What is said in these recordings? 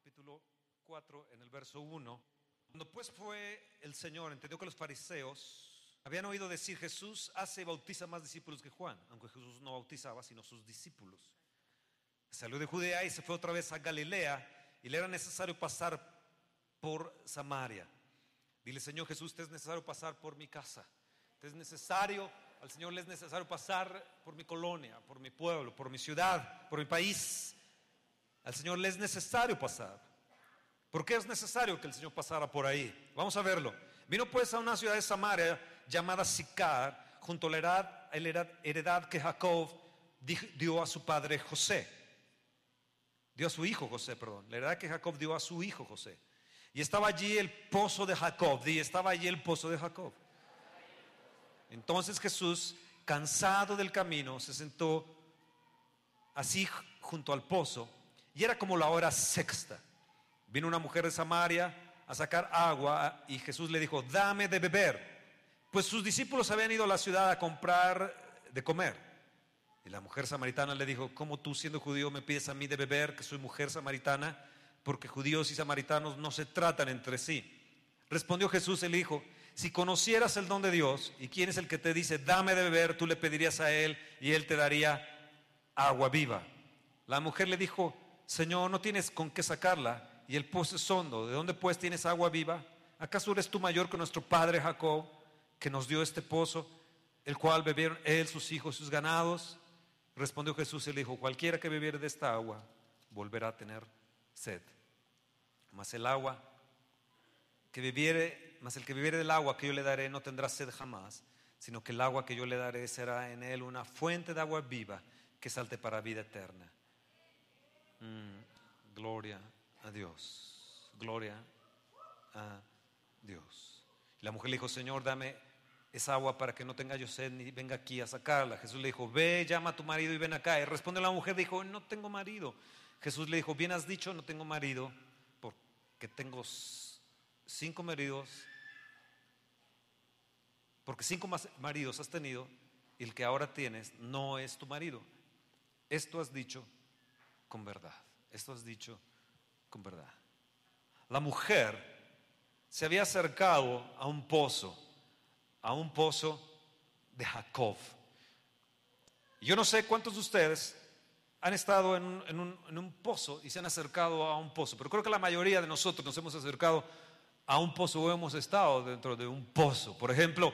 capítulo 4, en el verso 1. Cuando pues fue el Señor, entendió que los fariseos habían oído decir, Jesús hace y bautiza más discípulos que Juan, aunque Jesús no bautizaba, sino sus discípulos. Salió de Judea y se fue otra vez a Galilea y le era necesario pasar por Samaria. Dile, Señor Jesús, te es necesario pasar por mi casa. Te es necesario, al Señor le es necesario pasar por mi colonia, por mi pueblo, por mi ciudad, por mi país. Al Señor le es necesario pasar. ¿Por qué es necesario que el Señor pasara por ahí? Vamos a verlo. Vino pues a una ciudad de Samaria llamada Sicar, junto a la heredad, que Jacob dio a su padre José. Dio a su hijo José, perdón. La heredad que Jacob dio a su hijo José. Y estaba allí el pozo de Jacob. Y estaba allí el pozo de Jacob. Entonces Jesús, cansado del camino, se sentó así junto al pozo. Y era como la hora sexta. Vino una mujer de Samaria a sacar agua y Jesús le dijo, dame de beber. Pues sus discípulos habían ido a la ciudad a comprar de comer. Y la mujer samaritana le dijo, ¿cómo tú siendo judío me pides a mí de beber, que soy mujer samaritana? Porque judíos y samaritanos no se tratan entre sí. Respondió Jesús, el hijo, si conocieras el don de Dios y quién es el que te dice, dame de beber, tú le pedirías a él y él te daría agua viva. La mujer le dijo, Señor, no tienes con qué sacarla y el pozo es hondo. ¿De dónde pues tienes agua viva? ¿Acaso eres tú mayor que nuestro padre Jacob, que nos dio este pozo, el cual bebieron él, sus hijos, sus ganados? Respondió Jesús y le dijo, cualquiera que bebiere de esta agua volverá a tener sed. Mas el agua que bebiere, mas el que bebiere del agua que yo le daré no tendrá sed jamás, sino que el agua que yo le daré será en él una fuente de agua viva que salte para vida eterna. Mm, gloria a Dios. Gloria a Dios. la mujer le dijo, Señor, dame esa agua para que no tenga yo sed ni venga aquí a sacarla. Jesús le dijo, ve, llama a tu marido y ven acá. Y responde la mujer, dijo, no tengo marido. Jesús le dijo, bien has dicho, no tengo marido, porque tengo cinco maridos, porque cinco maridos has tenido y el que ahora tienes no es tu marido. Esto has dicho con verdad. Esto has dicho con verdad. La mujer se había acercado a un pozo, a un pozo de Jacob. Yo no sé cuántos de ustedes han estado en un, pozo y se han acercado a un pozo, pero creo que la mayoría de nosotros nos hemos acercado a un pozo o hemos estado dentro de un pozo. Por ejemplo,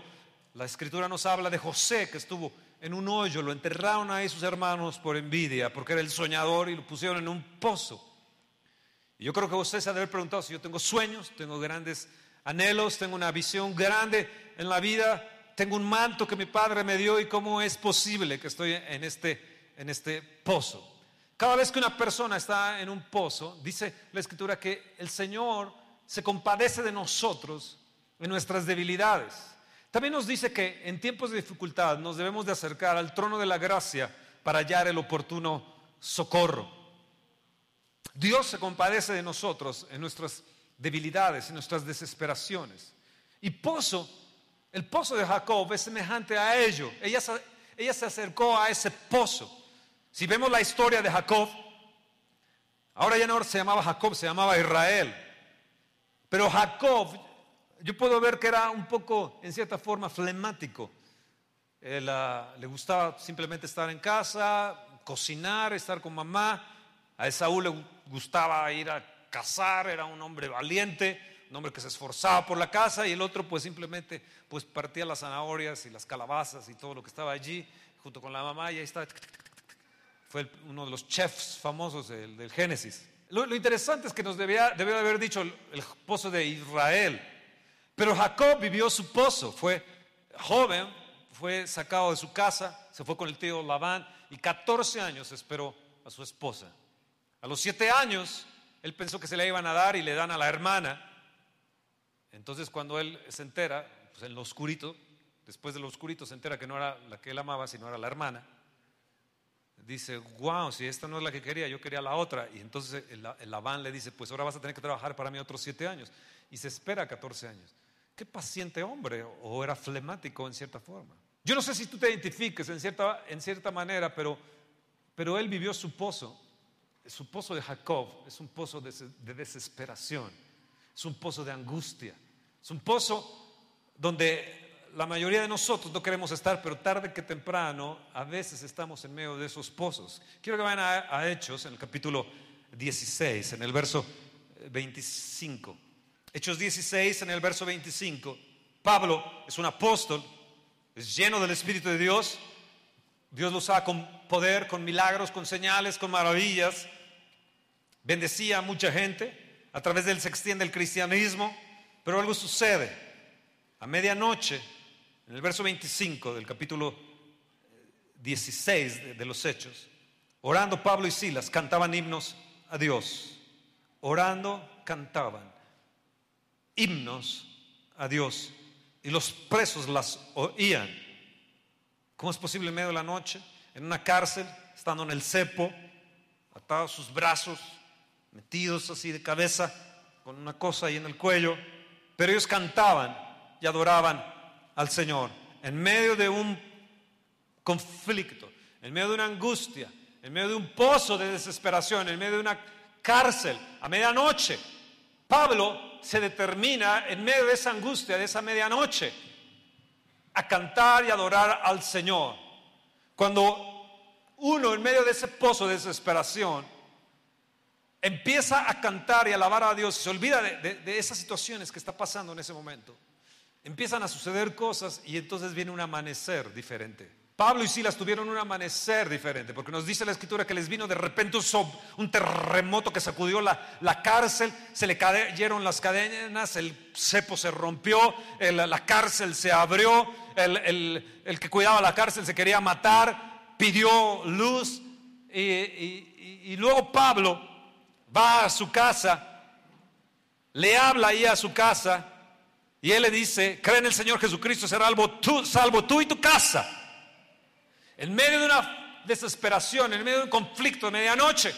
la escritura nos habla de José que estuvo en un hoyo, lo enterraron ahí sus hermanos por envidia, porque era el soñador y lo pusieron en un pozo. Y yo creo que usted se ha de haber preguntado si yo tengo sueños, tengo grandes anhelos, tengo una visión grande en la vida, tengo un manto que mi padre me dio y cómo es posible que estoy en este, en este pozo. Cada vez que una persona está en un pozo, dice la escritura que el Señor se compadece de nosotros en nuestras debilidades. También nos dice que en tiempos de dificultad nos debemos de acercar al trono de la gracia para hallar el oportuno socorro. Dios se compadece de nosotros en nuestras debilidades, en nuestras desesperaciones. Y pozo, el pozo de Jacob es semejante a ello. Ella ella se acercó a ese pozo. Si vemos la historia de Jacob, ahora ya no se llamaba Jacob, se llamaba Israel. Pero Jacob, yo puedo ver que era un poco, en cierta forma, flemático. Él, ah, le gustaba simplemente estar en casa, cocinar, estar con mamá. A Esaú le gustaba ir a cazar, era un hombre valiente, un hombre que se esforzaba por la casa y el otro pues simplemente pues partía las zanahorias y las calabazas y todo lo que estaba allí junto con la mamá y ahí estaba. Fue uno de los chefs famosos del, Génesis. Lo, interesante es que nos debía, debió haber dicho el, el pozo de Israel. Pero Jacob vivió su pozo, fue joven, fue sacado de su casa, se fue con el tío Labán y 14 años esperó a su esposa. A los siete años, él pensó que se le iban a dar y le dan a la hermana. Entonces cuando él se entera, pues en lo oscurito, después de lo oscurito se entera que no era la que él amaba, sino era la hermana. Dice, wow, si esta no es la que quería, yo quería la otra. Y entonces el Labán le dice, pues ahora vas a tener que trabajar para mí otros siete años. Y se espera 14 años. Qué paciente hombre, o era flemático en cierta forma. Yo no sé si tú te identifiques en cierta, en cierta manera, pero, pero él vivió su pozo su pozo de Jacob es un pozo de, de desesperación, es un pozo de angustia, es un pozo donde la mayoría de nosotros no queremos estar, pero tarde que temprano a veces estamos en medio de esos pozos. Quiero que vayan a, a Hechos en el capítulo 16, en el verso 25. Hechos 16, en el verso 25. Pablo es un apóstol, es lleno del Espíritu de Dios. Dios lo usaba con poder, con milagros, con señales, con maravillas. Bendecía a mucha gente. A través de él se extiende el cristianismo. Pero algo sucede. A medianoche, en el verso 25 del capítulo 16 de, de los Hechos, orando Pablo y Silas cantaban himnos a Dios. Orando cantaban himnos a Dios y los presos las oían. ¿Cómo es posible en medio de la noche, en una cárcel, estando en el cepo, atados sus brazos, metidos así de cabeza, con una cosa ahí en el cuello? Pero ellos cantaban y adoraban al Señor en medio de un conflicto, en medio de una angustia, en medio de un pozo de desesperación, en medio de una cárcel, a medianoche. Pablo se determina en medio de esa angustia, de esa medianoche, a cantar y adorar al Señor. Cuando uno en medio de ese pozo de desesperación empieza a cantar y alabar a Dios, se olvida de, de esas situaciones que está pasando en ese momento, empiezan a suceder cosas y entonces viene un amanecer diferente. Pablo y Silas tuvieron un amanecer diferente, porque nos dice la escritura que les vino de repente un, terremoto que sacudió la, la, cárcel, se le cayeron las cadenas, el cepo se rompió, la cárcel se abrió, el, el, que cuidaba la cárcel se quería matar, pidió luz, y, y, y luego Pablo va a su casa, le habla ahí a su casa, y él le dice, cree en el Señor Jesucristo, será salvo tú, salvo tú y tu casa. En medio de una desesperación, en medio de un conflicto de medianoche,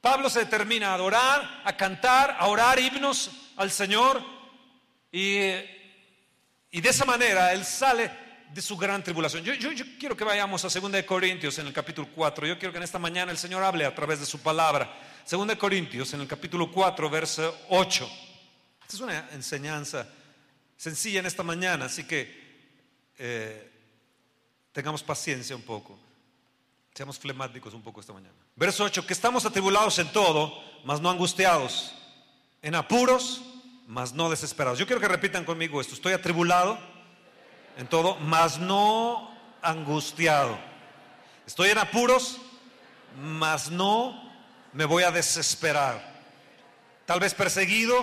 Pablo se determina a adorar, a cantar, a orar himnos al Señor y, y de esa manera él sale de su gran tribulación. Yo, yo, quiero que vayamos a 2 Corintios en el capítulo 4. Yo quiero que en esta mañana el Señor hable a través de su palabra. 2 Corintios en el capítulo 4, verso 8. Esta es una enseñanza sencilla en esta mañana, así que eh, Tengamos paciencia un poco. Seamos flemáticos un poco esta mañana. Verso 8, que estamos atribulados en todo, mas no angustiados. En apuros, mas no desesperados. Yo quiero que repitan conmigo esto. Estoy atribulado en todo, mas no angustiado. Estoy en apuros, mas no me voy a desesperar. Tal vez perseguido,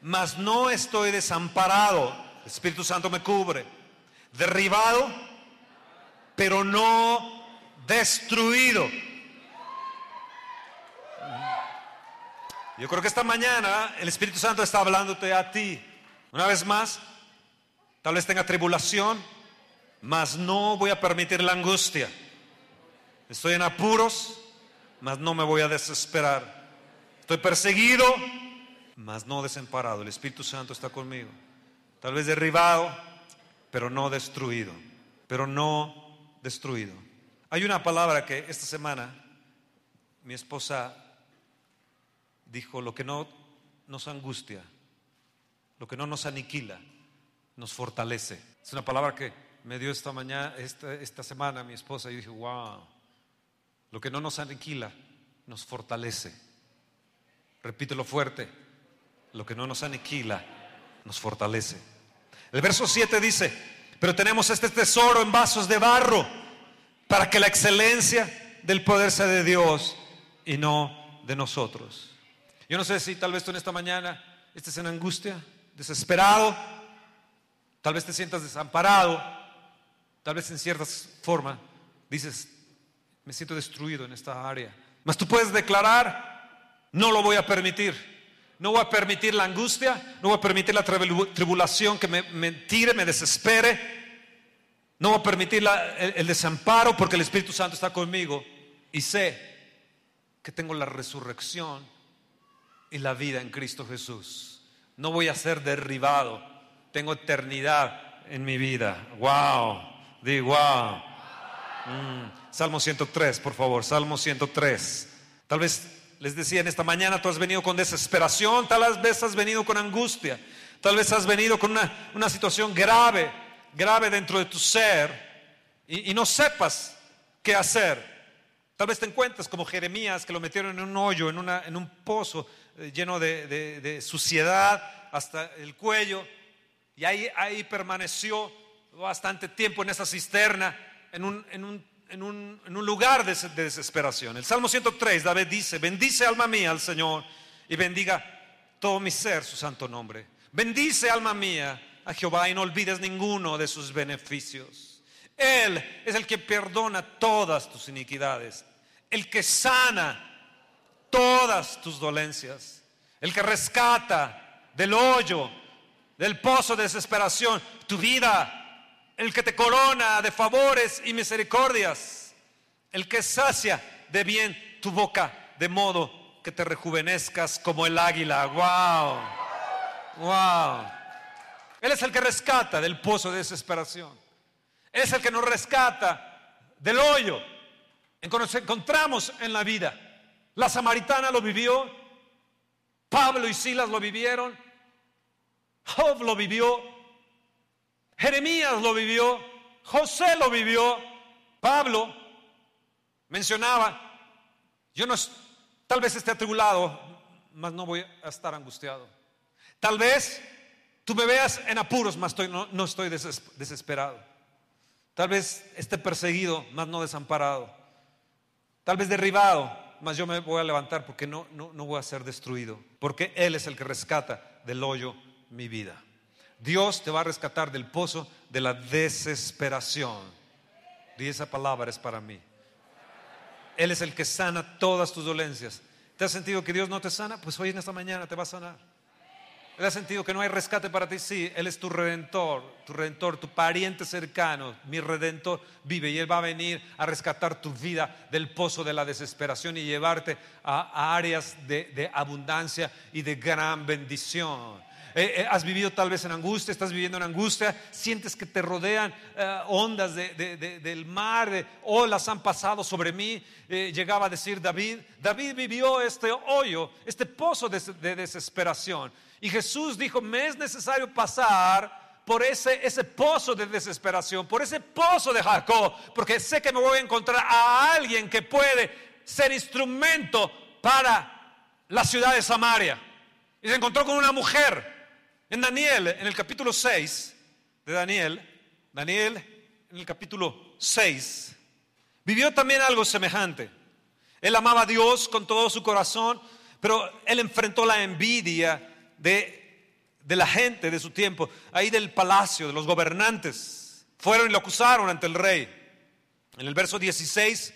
mas no estoy desamparado. El Espíritu Santo me cubre. Derribado, pero no destruido. Yo creo que esta mañana el Espíritu Santo está hablándote a ti. Una vez más, tal vez tenga tribulación, mas no voy a permitir la angustia. Estoy en apuros, mas no me voy a desesperar. Estoy perseguido, mas no desamparado. El Espíritu Santo está conmigo. Tal vez derribado, pero no destruido. Pero no destruido. Hay una palabra que esta semana mi esposa dijo, lo que no nos angustia, lo que no nos aniquila, nos fortalece. Es una palabra que me dio esta mañana, esta, esta semana mi esposa y dije, wow, lo que no nos aniquila, nos fortalece. Repítelo fuerte, lo que no nos aniquila, nos fortalece. El verso 7 dice, pero tenemos este tesoro en vasos de barro para que la excelencia del poder sea de Dios y no de nosotros. Yo no sé si tal vez tú en esta mañana estés en angustia, desesperado, tal vez te sientas desamparado, tal vez en cierta forma dices, me siento destruido en esta área. Mas tú puedes declarar, no lo voy a permitir. No voy a permitir la angustia, no voy a permitir la tribulación que me, me tire, me desespere. No voy a permitir el, desamparo porque el Espíritu Santo está conmigo y sé que tengo la resurrección y la vida en Cristo Jesús. No voy a ser derribado, tengo eternidad en mi vida. Wow, di wow. Mm. Salmo 103, por favor, Salmo 103. Tal vez les decía en esta mañana, tú has venido con desesperación, tal vez has venido con angustia, tal vez has venido con una, situación grave, grave dentro de tu ser y, no sepas qué hacer. Tal vez te encuentres como Jeremías, que lo metieron en un hoyo, en, una, en un pozo eh, lleno de, suciedad hasta el cuello, y ahí, ahí permaneció bastante tiempo en esa cisterna, en un, en un en un, lugar de, desesperación. El Salmo 103, David dice, bendice alma mía al Señor y bendiga todo mi ser su santo nombre. Bendice alma mía a Jehová y no olvides ninguno de sus beneficios. Él es el que perdona todas tus iniquidades, el que sana todas tus dolencias, el que rescata del hoyo, del pozo de desesperación, tu vida el que te corona de favores y misericordias, el que sacia de bien tu boca, de modo que te rejuvenezcas como el águila. ¡Wow! ¡Wow! Él es el que rescata del pozo de desesperación. Es el que nos rescata del hoyo en que nos encontramos en la vida. La samaritana lo vivió, Pablo y Silas lo vivieron, Job lo vivió, Jeremías lo vivió, José lo vivió, Pablo mencionaba, yo no, tal vez esté atribulado, mas no voy a estar angustiado. Tal vez tú me veas en apuros, mas no, no estoy desesperado. Tal vez esté perseguido, mas no desamparado. Tal vez derribado, mas yo me voy a levantar porque no, no, no voy a ser destruido. Porque Él es el que rescata del hoyo mi vida. Dios te va a rescatar del pozo de la desesperación. Y esa palabra es para mí. Él es el que sana todas tus dolencias. ¿Te has sentido que Dios no te sana? Pues hoy en esta mañana te va a sanar. ¿Te has sentido que no hay rescate para ti? Sí, Él es tu redentor, tu redentor, tu pariente cercano. Mi redentor vive y Él va a venir a rescatar tu vida del pozo de la desesperación y llevarte a, áreas de abundancia y de gran bendición. Eh, eh, has vivido tal vez en angustia, estás viviendo en angustia, sientes que te rodean eh, ondas del mar, olas han pasado sobre mí, llegaba a decir David, David vivió este hoyo, este pozo de, desesperación. Y Jesús dijo, me es necesario pasar por ese, ese pozo de desesperación, por ese pozo de Jacob, porque sé que me voy a encontrar a alguien que puede ser instrumento para la ciudad de Samaria. Y se encontró con una mujer en Daniel, en el capítulo 6 de Daniel, Daniel en el capítulo 6, vivió también algo semejante. Él amaba a Dios con todo su corazón, pero él enfrentó la envidia de, de la gente de su tiempo, ahí del palacio, de los gobernantes. Fueron y lo acusaron ante el rey. En el verso 16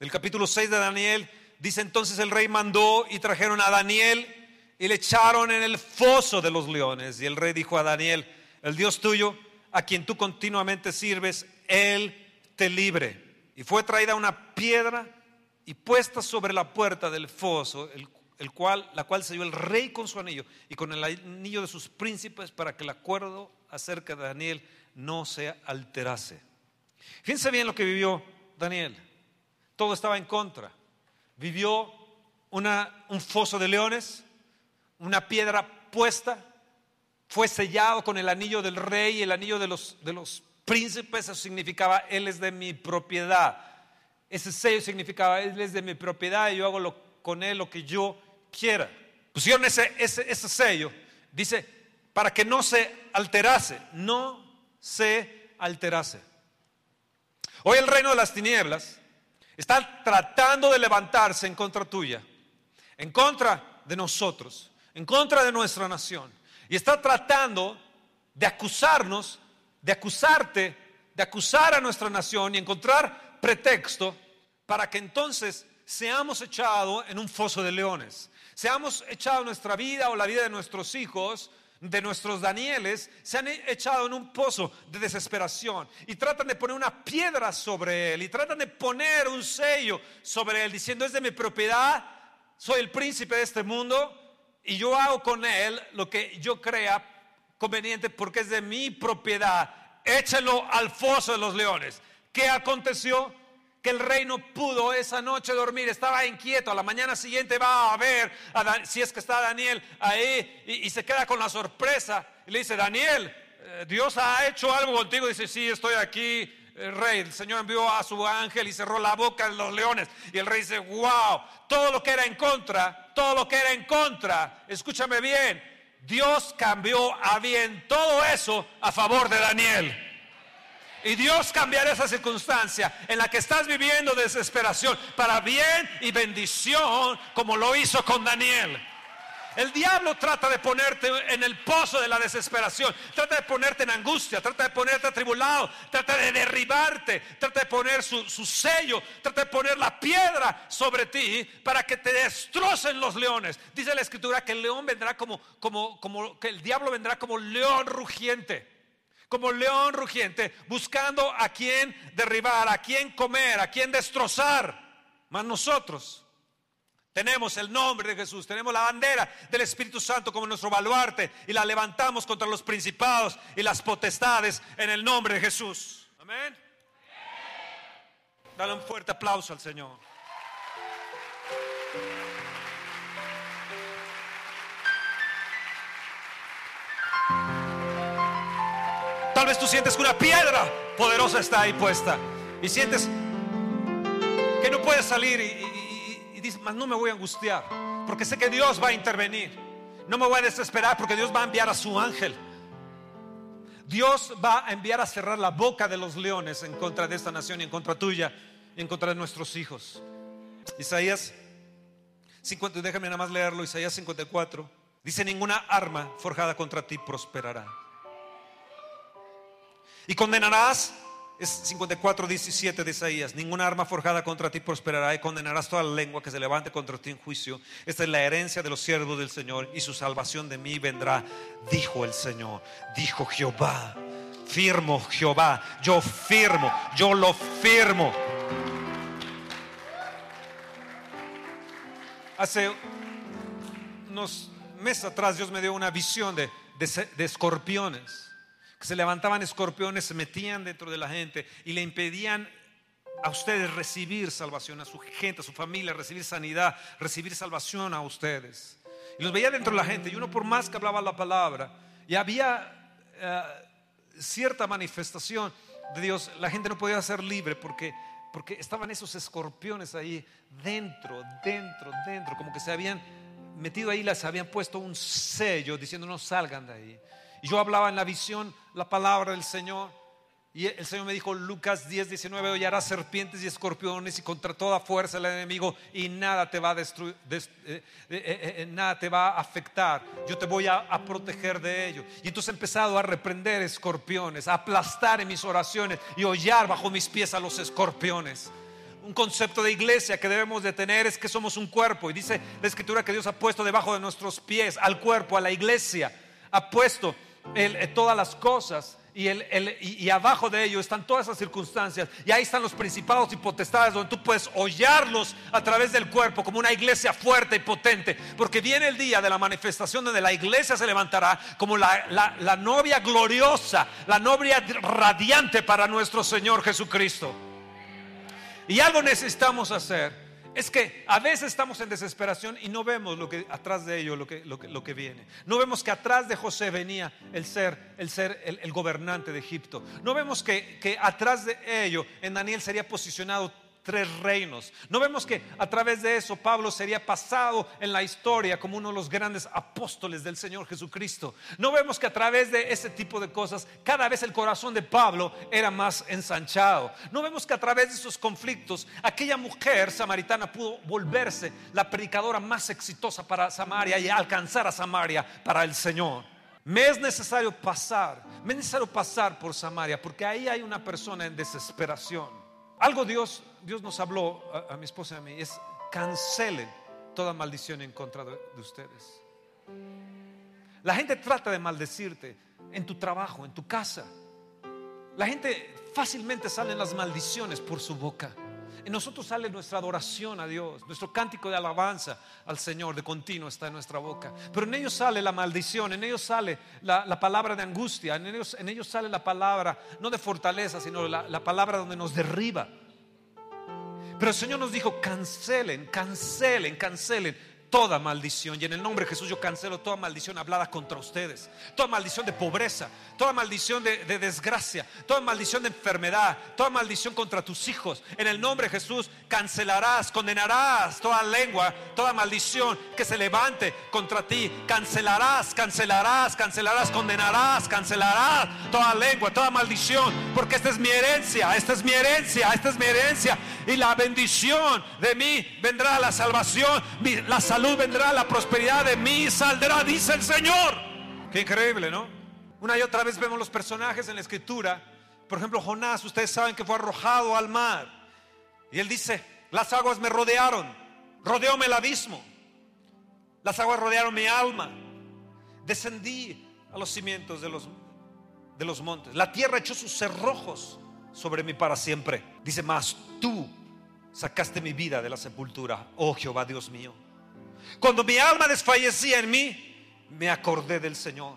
del capítulo 6 de Daniel, dice entonces el rey mandó y trajeron a Daniel y le echaron en el foso de los leones. Y el rey dijo a Daniel, el Dios tuyo, a quien tú continuamente sirves, Él te libre. Y fue traída una piedra y puesta sobre la puerta del foso, el, cual, la cual selló el rey con su anillo y con el anillo de sus príncipes para que el acuerdo acerca de Daniel no se alterase. Fíjense bien lo que vivió Daniel. Todo estaba en contra. Vivió un foso de leones, una piedra puesta, fue sellado con el anillo del rey y el anillo de los, de los príncipes, eso significaba, Él es de mi propiedad. Ese sello significaba, Él es de mi propiedad y yo hago con Él lo que yo quiera. Pusieron ese, ese, ese sello, dice, para que no se alterase, no se alterase. Hoy el reino de las tinieblas está tratando de levantarse en contra tuya, en contra de nosotros en contra de nuestra nación. Y está tratando de acusarnos, de acusarte, de acusar a nuestra nación y encontrar pretexto para que entonces seamos echados en un foso de leones. Seamos echados nuestra vida o la vida de nuestros hijos, de nuestros Danieles, se han echado en un pozo de desesperación y tratan de poner una piedra sobre él y tratan de poner un sello sobre él diciendo es de mi propiedad, soy el príncipe de este mundo y yo hago con él lo que yo crea conveniente porque es de mi propiedad. Échalo al foso de los leones. ¿Qué aconteció? que el rey no pudo esa noche dormir, estaba inquieto. A la mañana siguiente va a ver si es que está Daniel ahí y, se queda con la sorpresa y le dice, Daniel, eh, Dios ha hecho algo contigo. Dice, sí, estoy aquí. El rey, el Señor envió a su ángel y cerró la boca de los leones. Y el rey dice, wow, todo lo que era en contra, todo lo que era en contra, escúchame bien, Dios cambió a bien todo eso a favor de Daniel. Y Dios cambiará esa circunstancia en la que estás viviendo desesperación para bien y bendición, como lo hizo con Daniel. El diablo trata de ponerte en el pozo de la desesperación, trata de ponerte en angustia, trata de ponerte atribulado, trata de derribarte, trata de poner su, sello, trata de poner la piedra sobre ti para que te destrocen los leones. Dice la escritura que el león vendrá como, como, como, que el diablo vendrá como león rugiente como león rugiente, buscando a quien derribar, a quien comer, a quien destrozar. Mas nosotros tenemos el nombre de Jesús, tenemos la bandera del Espíritu Santo como nuestro baluarte y la levantamos contra los principados y las potestades en el nombre de Jesús. Amén. Dale un fuerte aplauso al Señor. Tal vez tú sientes que una piedra poderosa está ahí puesta y sientes que no puedes salir y, dices, no me voy a angustiar porque sé que Dios va a intervenir. No me voy a desesperar porque Dios va a enviar a su ángel. Dios va a enviar a cerrar la boca de los leones en contra de esta nación y en contra tuya y en contra de nuestros hijos. Isaías 50, déjame nada más leerlo, Isaías 54. Dice, ninguna arma forjada contra ti prosperará. Y condenarás, es 54, 17 de Isaías, ninguna arma forjada contra ti prosperará y condenarás toda la lengua que se levante contra ti en juicio. Esta es la herencia de los siervos del Señor y su salvación de mí vendrá, dijo el Señor, dijo Jehová. Firmo Jehová, yo firmo, yo lo firmo. Hace unos meses atrás Dios me dio una visión de, de escorpiones que se levantaban escorpiones, se metían dentro de la gente y le impedían a ustedes recibir salvación, a su gente, a su familia, recibir sanidad, recibir salvación a ustedes. Y los veía dentro de la gente y uno por más que hablaba la palabra y había eh, cierta manifestación de Dios, la gente no podía ser libre porque, porque estaban esos escorpiones ahí dentro, dentro, dentro, como que se habían metido ahí, les habían puesto un sello diciendo no salgan de ahí. Yo hablaba en la visión la palabra del Señor. Y el Señor me dijo, Lucas 10, 19, hollarás serpientes y escorpiones y contra toda fuerza del enemigo y nada te va a destruir, eh, eh, eh, nada te va a afectar. Yo te voy a, a, proteger de ello. Y entonces he empezado a reprender escorpiones, a aplastar en mis oraciones y hollar bajo mis pies a los escorpiones. Un concepto de iglesia que debemos de tener es que somos un cuerpo. Y dice la escritura que Dios ha puesto debajo de nuestros pies al cuerpo, a la iglesia. Ha puesto eh, todas las cosas. Y, abajo de ello están todas esas circunstancias. Y ahí están los principados y potestades donde tú puedes hollarlos a través del cuerpo como una iglesia fuerte y potente. Porque viene el día de la manifestación donde la iglesia se levantará como la novia gloriosa, la novia radiante para nuestro Señor Jesucristo. Y algo necesitamos hacer es que a veces estamos en desesperación y no vemos lo que atrás de ello, lo que, lo que, viene. No vemos que atrás de José venía el ser, el, ser el, gobernante de Egipto. No vemos que, que atrás de ello en Daniel sería posicionado tres reinos. No vemos que a través de eso Pablo sería pasado en la historia como uno de los grandes apóstoles del Señor Jesucristo. No vemos que a través de ese tipo de cosas cada vez el corazón de Pablo era más ensanchado. No vemos que a través de esos conflictos aquella mujer samaritana pudo volverse la predicadora más exitosa para Samaria y alcanzar a Samaria para el Señor. Me es necesario pasar, me es necesario pasar por Samaria porque ahí hay una persona en desesperación. Algo Dios, Dios nos habló a, mi esposa y a mí, es cancelen toda maldición en contra de, de ustedes. La gente trata de maldecirte en tu trabajo, en tu casa. La gente fácilmente salen las maldiciones por su boca. En nosotros sale nuestra adoración a Dios, nuestro cántico de alabanza al Señor de continuo está en nuestra boca. Pero en ellos sale la maldición, en ellos sale la, palabra de angustia, en ellos, en ellos, sale la palabra no de fortaleza, sino la, la palabra donde nos derriba. Pero el Señor nos dijo, cancelen, cancelen, cancelen toda maldición. Y en el nombre de Jesús yo cancelo toda maldición hablada contra ustedes. Toda maldición de pobreza, toda maldición de, desgracia, toda maldición de enfermedad, toda maldición contra tus hijos. En el nombre de Jesús cancelarás, condenarás toda lengua, toda maldición que se levante contra ti. Cancelarás, cancelarás, cancelarás, condenarás, cancelarás toda lengua, toda maldición. Porque esta es mi herencia, esta es mi herencia, esta es mi herencia. Y la bendición de mí vendrá la salvación, la salud vendrá, la prosperidad de mí saldrá, dice el Señor. Qué increíble, ¿no? Una y otra vez vemos los personajes en la escritura. Por ejemplo, Jonás, ustedes saben que fue arrojado al mar. Y él dice, las aguas me rodearon, rodeóme el abismo. Las aguas rodearon mi alma. Descendí a los cimientos de los, de los montes. La tierra echó sus cerrojos sobre mí para siempre. Dice, más tú sacaste mi vida de la sepultura, oh Jehová Dios mío. Cuando mi alma desfallecía en mí, me acordé del Señor.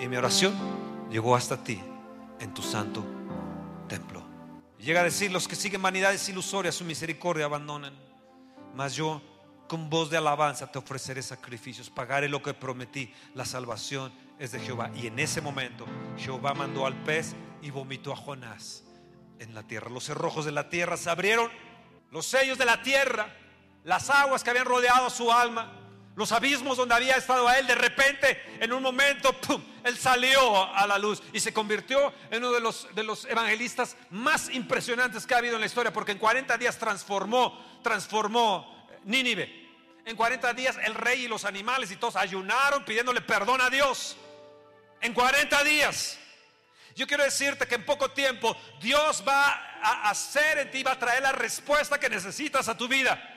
Y mi oración llegó hasta ti en tu santo templo. Llega a decir, los que siguen vanidades ilusorias, su misericordia abandonan. Mas yo con voz de alabanza te ofreceré sacrificios, pagaré lo que prometí. La salvación es de Jehová. Y en ese momento Jehová mandó al pez y vomitó a Jonás en la tierra. Los cerrojos de la tierra se abrieron, los sellos de la tierra las aguas que habían rodeado su alma, los abismos donde había estado a él, de repente, en un momento, ¡pum! él salió a la luz y se convirtió en uno de los, de los evangelistas más impresionantes que ha habido en la historia, porque en 40 días transformó, transformó Nínive. En 40 días el rey y los animales y todos ayunaron pidiéndole perdón a Dios. En 40 días. Yo quiero decirte que en poco tiempo Dios va a hacer en ti, va a traer la respuesta que necesitas a tu vida.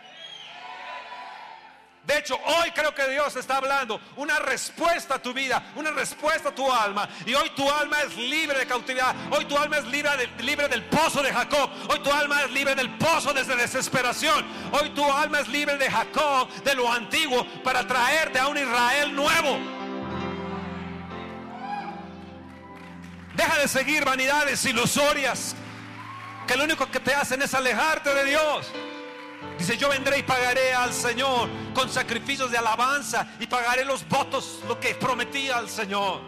De hecho, hoy creo que Dios está hablando una respuesta a tu vida, una respuesta a tu alma. Y hoy tu alma es libre de cautividad. Hoy tu alma es libre, libre del pozo de Jacob. Hoy tu alma es libre del pozo desde desesperación. Hoy tu alma es libre de Jacob, de lo antiguo, para traerte a un Israel nuevo. Deja de seguir vanidades ilusorias que lo único que te hacen es alejarte de Dios. Dice, yo vendré y pagaré al Señor con sacrificios de alabanza y pagaré los votos, lo que prometí al Señor,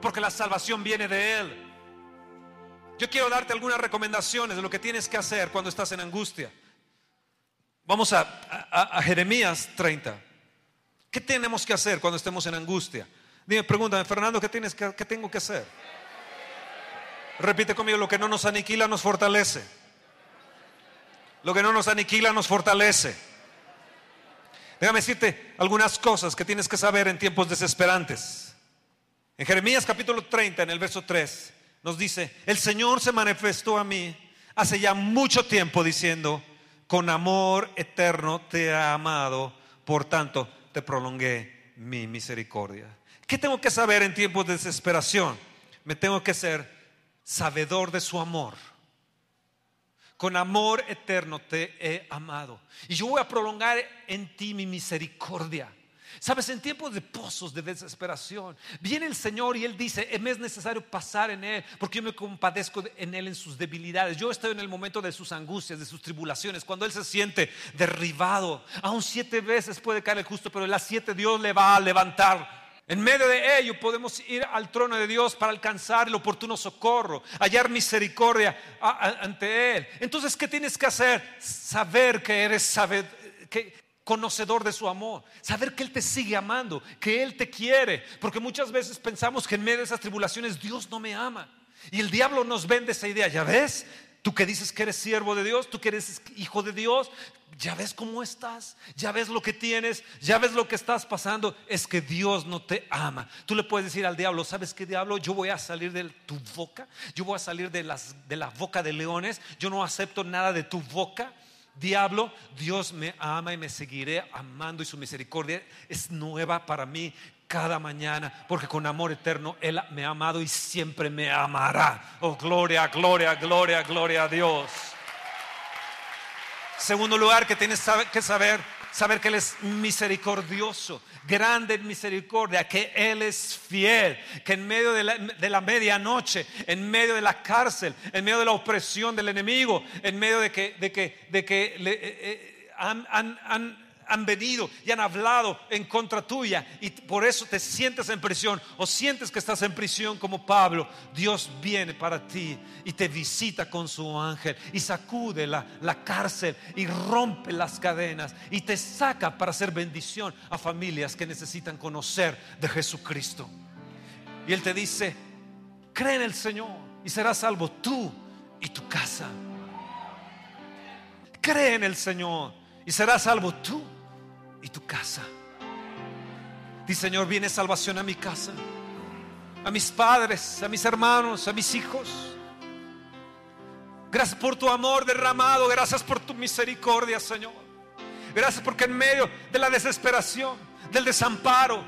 porque la salvación viene de Él. Yo quiero darte algunas recomendaciones de lo que tienes que hacer cuando estás en angustia. Vamos a, Jeremías 30. ¿Qué tenemos que hacer cuando estemos en angustia? Dime, pregúntame, Fernando, ¿qué, tienes que, ¿qué tengo que hacer? Repite conmigo, lo que no nos aniquila nos fortalece. Lo que no nos aniquila nos fortalece. Déjame decirte algunas cosas que tienes que saber en tiempos desesperantes. En Jeremías capítulo 30, en el verso 3, nos dice, el Señor se manifestó a mí hace ya mucho tiempo diciendo, con amor eterno te he amado, por tanto te prolongué mi misericordia. ¿Qué tengo que saber en tiempos de desesperación? Me tengo que ser sabedor de su amor con amor eterno te he amado. Y yo voy a prolongar en ti mi misericordia. Sabes, en tiempos de pozos, de desesperación, viene el Señor y Él dice, me es necesario pasar en Él, porque yo me compadezco en Él en sus debilidades. Yo estoy en el momento de sus angustias, de sus tribulaciones, cuando Él se siente derribado. Aún siete veces puede caer el justo, pero las siete Dios le va a levantar. En medio de ello podemos ir al trono de Dios para alcanzar el oportuno socorro, hallar misericordia ante Él. Entonces, ¿qué tienes que hacer? Saber que eres conocedor de su amor, saber que Él te sigue amando, que Él te quiere, porque muchas veces pensamos que en medio de esas tribulaciones Dios no me ama. Y el diablo nos vende esa idea, ¿ya ves? Tú que dices que eres siervo de Dios, tú que eres hijo de Dios, ya ves cómo estás, ya ves lo que tienes, ya ves lo que estás pasando. Es que Dios no te ama. Tú le puedes decir al diablo, ¿sabes qué diablo? Yo voy a salir de tu boca, yo voy a salir de, las, de la boca de leones, yo no acepto nada de tu boca. Diablo, Dios me ama y me seguiré amando y su misericordia es nueva para mí cada mañana, porque con amor eterno Él me ha amado y siempre me amará. Oh, gloria, gloria, gloria, gloria a Dios. Segundo lugar que tienes que saber saber que Él es misericordioso, grande en misericordia, que Él es fiel, que en medio de la, medianoche, en medio de la cárcel, en medio de la opresión del enemigo, en medio de que, de que, de que le, eh, eh, han, han han venido y han hablado en contra tuya y por eso te sientes en prisión o sientes que estás en prisión como Pablo, Dios viene para ti y te visita con su ángel y sacude la, la cárcel y rompe las cadenas y te saca para hacer bendición a familias que necesitan conocer de Jesucristo. Y Él te dice, cree en el Señor y serás salvo tú y tu casa. Cree en el Señor y serás salvo tú y tu casa. Dice Señor, viene salvación a mi casa, a mis padres, a mis hermanos, a mis hijos. Gracias por tu amor derramado, gracias por tu misericordia, Señor. Gracias porque en medio de la desesperación, del desamparo,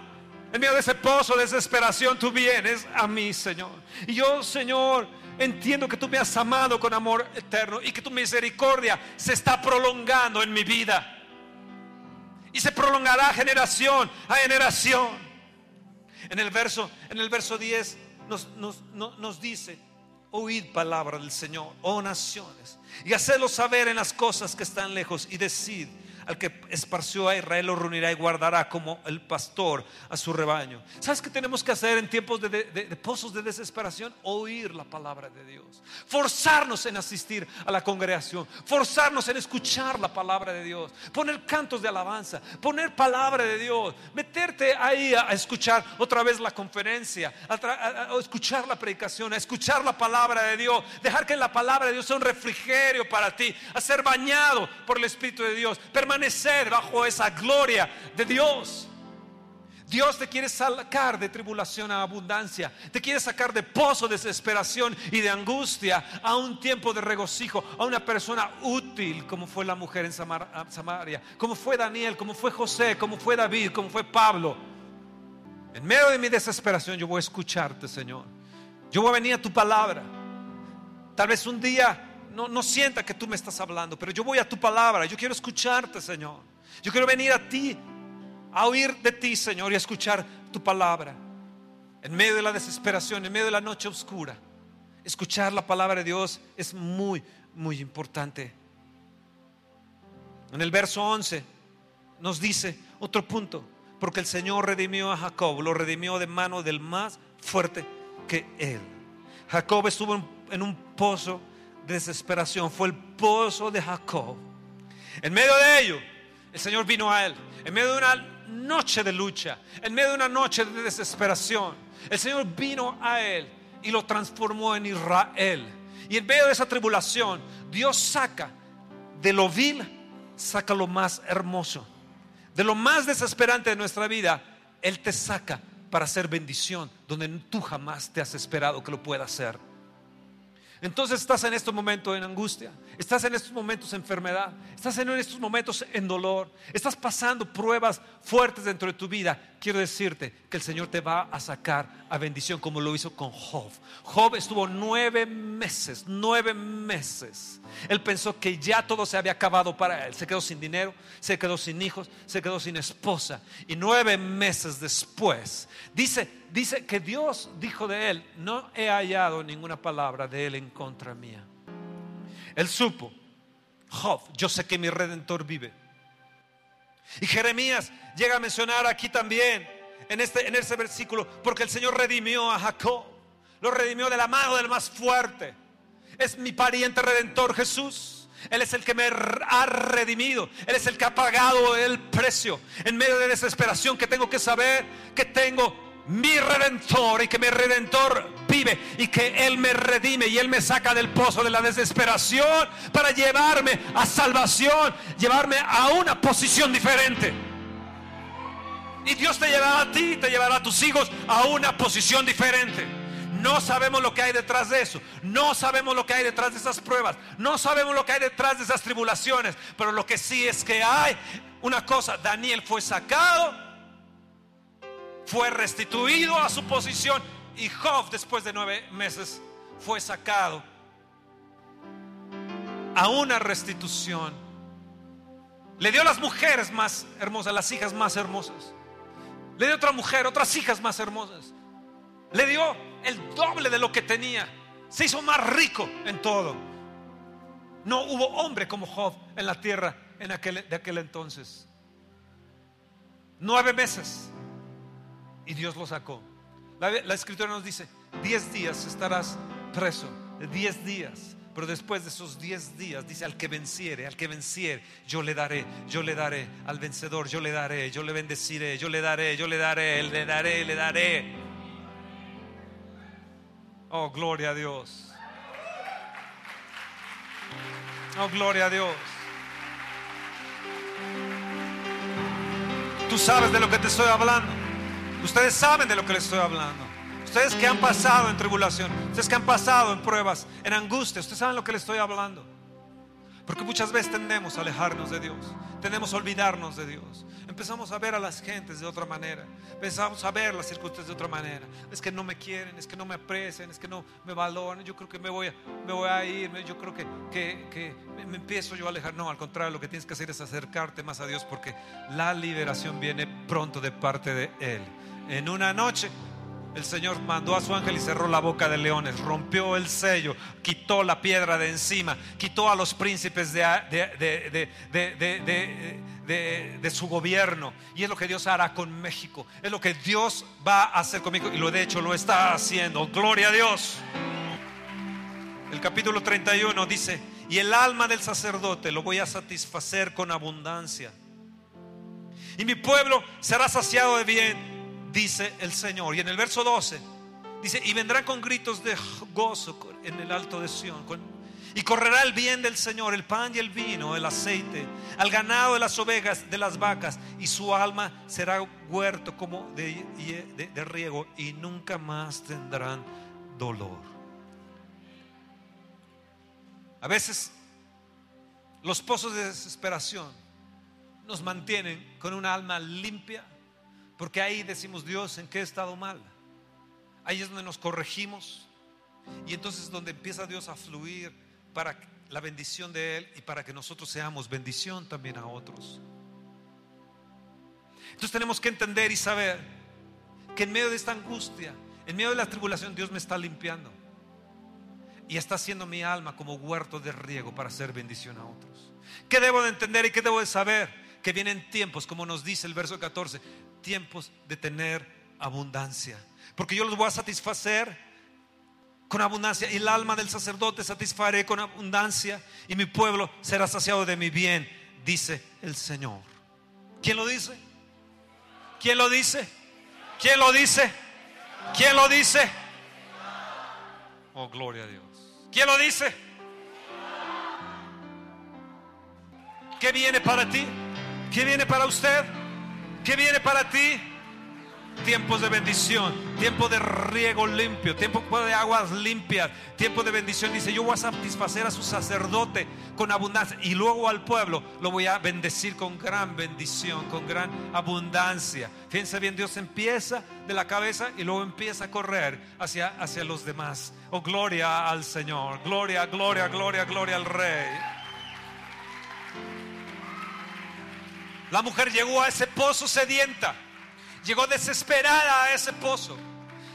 en medio de ese pozo de desesperación, tú vienes a mí, Señor. Y yo, Señor, entiendo que tú me has amado con amor eterno y que tu misericordia se está prolongando en mi vida y se prolongará generación a generación. En el verso, en el verso 10 nos, nos, dice, oíd palabra del Señor, oh naciones, y hacedlo saber en las cosas que están lejos y decid, al que esparció a Israel lo reunirá y guardará como el pastor a su rebaño. ¿Sabes qué tenemos que hacer en tiempos de, pozos de desesperación? Oír la palabra de Dios. Forzarnos en asistir a la congregación. Forzarnos en escuchar la palabra de Dios. Poner cantos de alabanza. Poner palabra de Dios. Meterte ahí a, escuchar otra vez la conferencia. A, escuchar la predicación. A escuchar la palabra de Dios. Dejar que la palabra de Dios sea un refrigerio para ti. A ser bañado por el Espíritu de Dios permanecer bajo esa gloria de Dios. Dios te quiere sacar de tribulación a abundancia. Te quiere sacar de pozo, de desesperación y de angustia a un tiempo de regocijo, a una persona útil como fue la mujer en Samaria, como fue Daniel, como fue José, como fue David, como fue Pablo. En medio de mi desesperación yo voy a escucharte, Señor. Yo voy a venir a tu palabra. Tal vez un día no, sienta que tú me estás hablando, pero yo voy a tu palabra, yo quiero escucharte, Señor. Yo quiero venir a ti, a oír de ti, Señor, y a escuchar tu palabra. En medio de la desesperación, en medio de la noche oscura, escuchar la palabra de Dios es muy, muy importante. En el verso 11 nos dice otro punto, porque el Señor redimió a Jacob, lo redimió de mano del más fuerte que él. Jacob estuvo en un pozo desesperación, fue el pozo de Jacob. En medio de ello, el Señor vino a él. En medio de una noche de lucha, en medio de una noche de desesperación, el Señor vino a él y lo transformó en Israel. Y en medio de esa tribulación, Dios saca de lo vil, saca lo más hermoso. De lo más desesperante de nuestra vida, Él te saca para hacer bendición donde tú jamás te has esperado que lo pueda hacer. Entonces estás en estos momentos en angustia, estás en estos momentos en enfermedad, estás en estos momentos en dolor, estás pasando pruebas fuertes dentro de tu vida. Quiero decirte que el Señor te va a sacar a bendición como lo hizo con Job. Job estuvo nueve meses, nueve meses. Él pensó que ya todo se había acabado para él. Se quedó sin dinero, se quedó sin hijos, se quedó sin esposa. Y nueve meses después, dice dice que Dios dijo de él, no he hallado ninguna palabra de él en contra mía. Él supo, Job, yo sé que mi redentor vive. Y Jeremías llega a mencionar aquí también, en este, en ese versículo, porque el Señor redimió a Jacob, lo redimió de la mano del más fuerte. Es mi pariente redentor Jesús. Él es el que me ha redimido. Él es el que ha pagado el precio. En medio de desesperación que tengo que saber que tengo mi redentor y que mi redentor vive y que Él me redime y Él me saca del pozo de la desesperación para llevarme a salvación, llevarme a una posición diferente. Y Dios te llevará a ti, te llevará a tus hijos a una posición diferente. No sabemos lo que hay detrás de eso. No sabemos lo que hay detrás de esas pruebas. No sabemos lo que hay detrás de esas tribulaciones. Pero lo que sí es que hay una cosa. Daniel fue sacado fue restituido a su posición y Job después de nueve meses fue sacado a una restitución. Le dio las mujeres más hermosas, las hijas más hermosas. Le dio otra mujer, otras hijas más hermosas. Le dio el doble de lo que tenía. Se hizo más rico en todo. No hubo hombre como Job en la tierra en aquel, de aquel entonces. Nueve meses. Y Dios lo sacó. La, escritura nos dice, diez días estarás preso. Diez días. Pero después de esos diez días, dice, al que venciere, al que venciere, yo le daré, yo le daré, al vencedor, yo le daré, yo le bendeciré, yo le daré, yo le daré, le daré, le daré. Oh, gloria a Dios. Oh, gloria a Dios. Tú sabes de lo que te estoy hablando. Ustedes saben de lo que les estoy hablando. Ustedes que han pasado en tribulación, ustedes que han pasado en pruebas, en angustia, ustedes saben lo que les estoy hablando. Porque muchas veces tendemos a alejarnos de Dios, tendemos a olvidarnos de Dios. Empezamos a ver a las gentes de otra manera, empezamos a ver las circunstancias de otra manera. Es que no me quieren, es que no me aprecian, es que no me valoran. Yo creo que me voy a, me voy a ir, yo creo que, que, que me empiezo yo a alejar. No, al contrario, lo que tienes que hacer es acercarte más a Dios porque la liberación viene pronto de parte de Él. En una noche el Señor mandó a su ángel y cerró la boca de leones, rompió el sello, quitó la piedra de encima, quitó a los príncipes de, su gobierno. Y es lo que Dios hará con México. Es lo que Dios va a hacer conmigo. Y lo de hecho lo está haciendo. Gloria a Dios. El capítulo 31 dice, y el alma del sacerdote lo voy a satisfacer con abundancia. Y mi pueblo será saciado de bien dice el Señor. Y en el verso 12 dice, y vendrán con gritos de gozo en el alto de Sión. y correrá el bien del Señor, el pan y el vino, el aceite, al ganado de las ovejas, de las vacas, y su alma será huerto como de, de riego, y nunca más tendrán dolor. A veces los pozos de desesperación nos mantienen con una alma limpia porque ahí decimos, Dios, ¿en qué he estado mal? Ahí es donde nos corregimos. Y entonces es donde empieza Dios a fluir para la bendición de Él y para que nosotros seamos bendición también a otros. Entonces tenemos que entender y saber que en medio de esta angustia, en medio de la tribulación, Dios me está limpiando. Y está haciendo mi alma como huerto de riego para hacer bendición a otros. ¿Qué debo de entender y qué debo de saber? Que vienen tiempos, como nos dice el verso 14, tiempos de tener abundancia. Porque yo los voy a satisfacer con abundancia y el alma del sacerdote satisfaré con abundancia y mi pueblo será saciado de mi bien, dice el Señor. ¿Quién lo dice? ¿Quién lo dice? ¿Quién lo dice? ¿Quién lo dice? Oh, gloria a Dios. ¿Quién lo dice? ¿Qué viene para ti? ¿Qué viene para usted? ¿Qué viene para ti? Tiempos de bendición, tiempo de riego limpio, tiempo de aguas limpias, tiempo de bendición. Dice, yo voy a satisfacer a su sacerdote con abundancia y luego al pueblo lo voy a bendecir con gran bendición, con gran abundancia. Fíjense bien, Dios empieza de la cabeza y luego empieza a correr hacia, hacia los demás. Oh, gloria al Señor, gloria, gloria, gloria, gloria al Rey. La mujer llegó a ese pozo sedienta, llegó desesperada a ese pozo.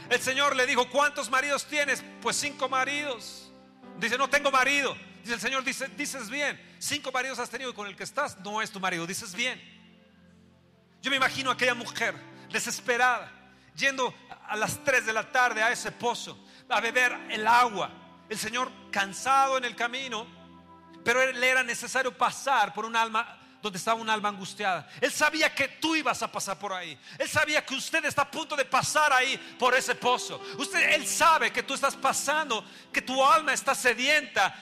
El Señor le dijo, ¿cuántos maridos tienes? Pues cinco maridos. Dice, no tengo marido. Dice el Señor, dice, dices bien, cinco maridos has tenido y con el que estás no es tu marido, dices bien. Yo me imagino a aquella mujer desesperada, yendo a las tres de la tarde a ese pozo a beber el agua. El Señor cansado en el camino, pero le era necesario pasar por un alma donde estaba un alma angustiada. Él sabía que tú ibas a pasar por ahí. Él sabía que usted está a punto de pasar ahí por ese pozo. Él sabe que tú estás pasando, que tu alma está sedienta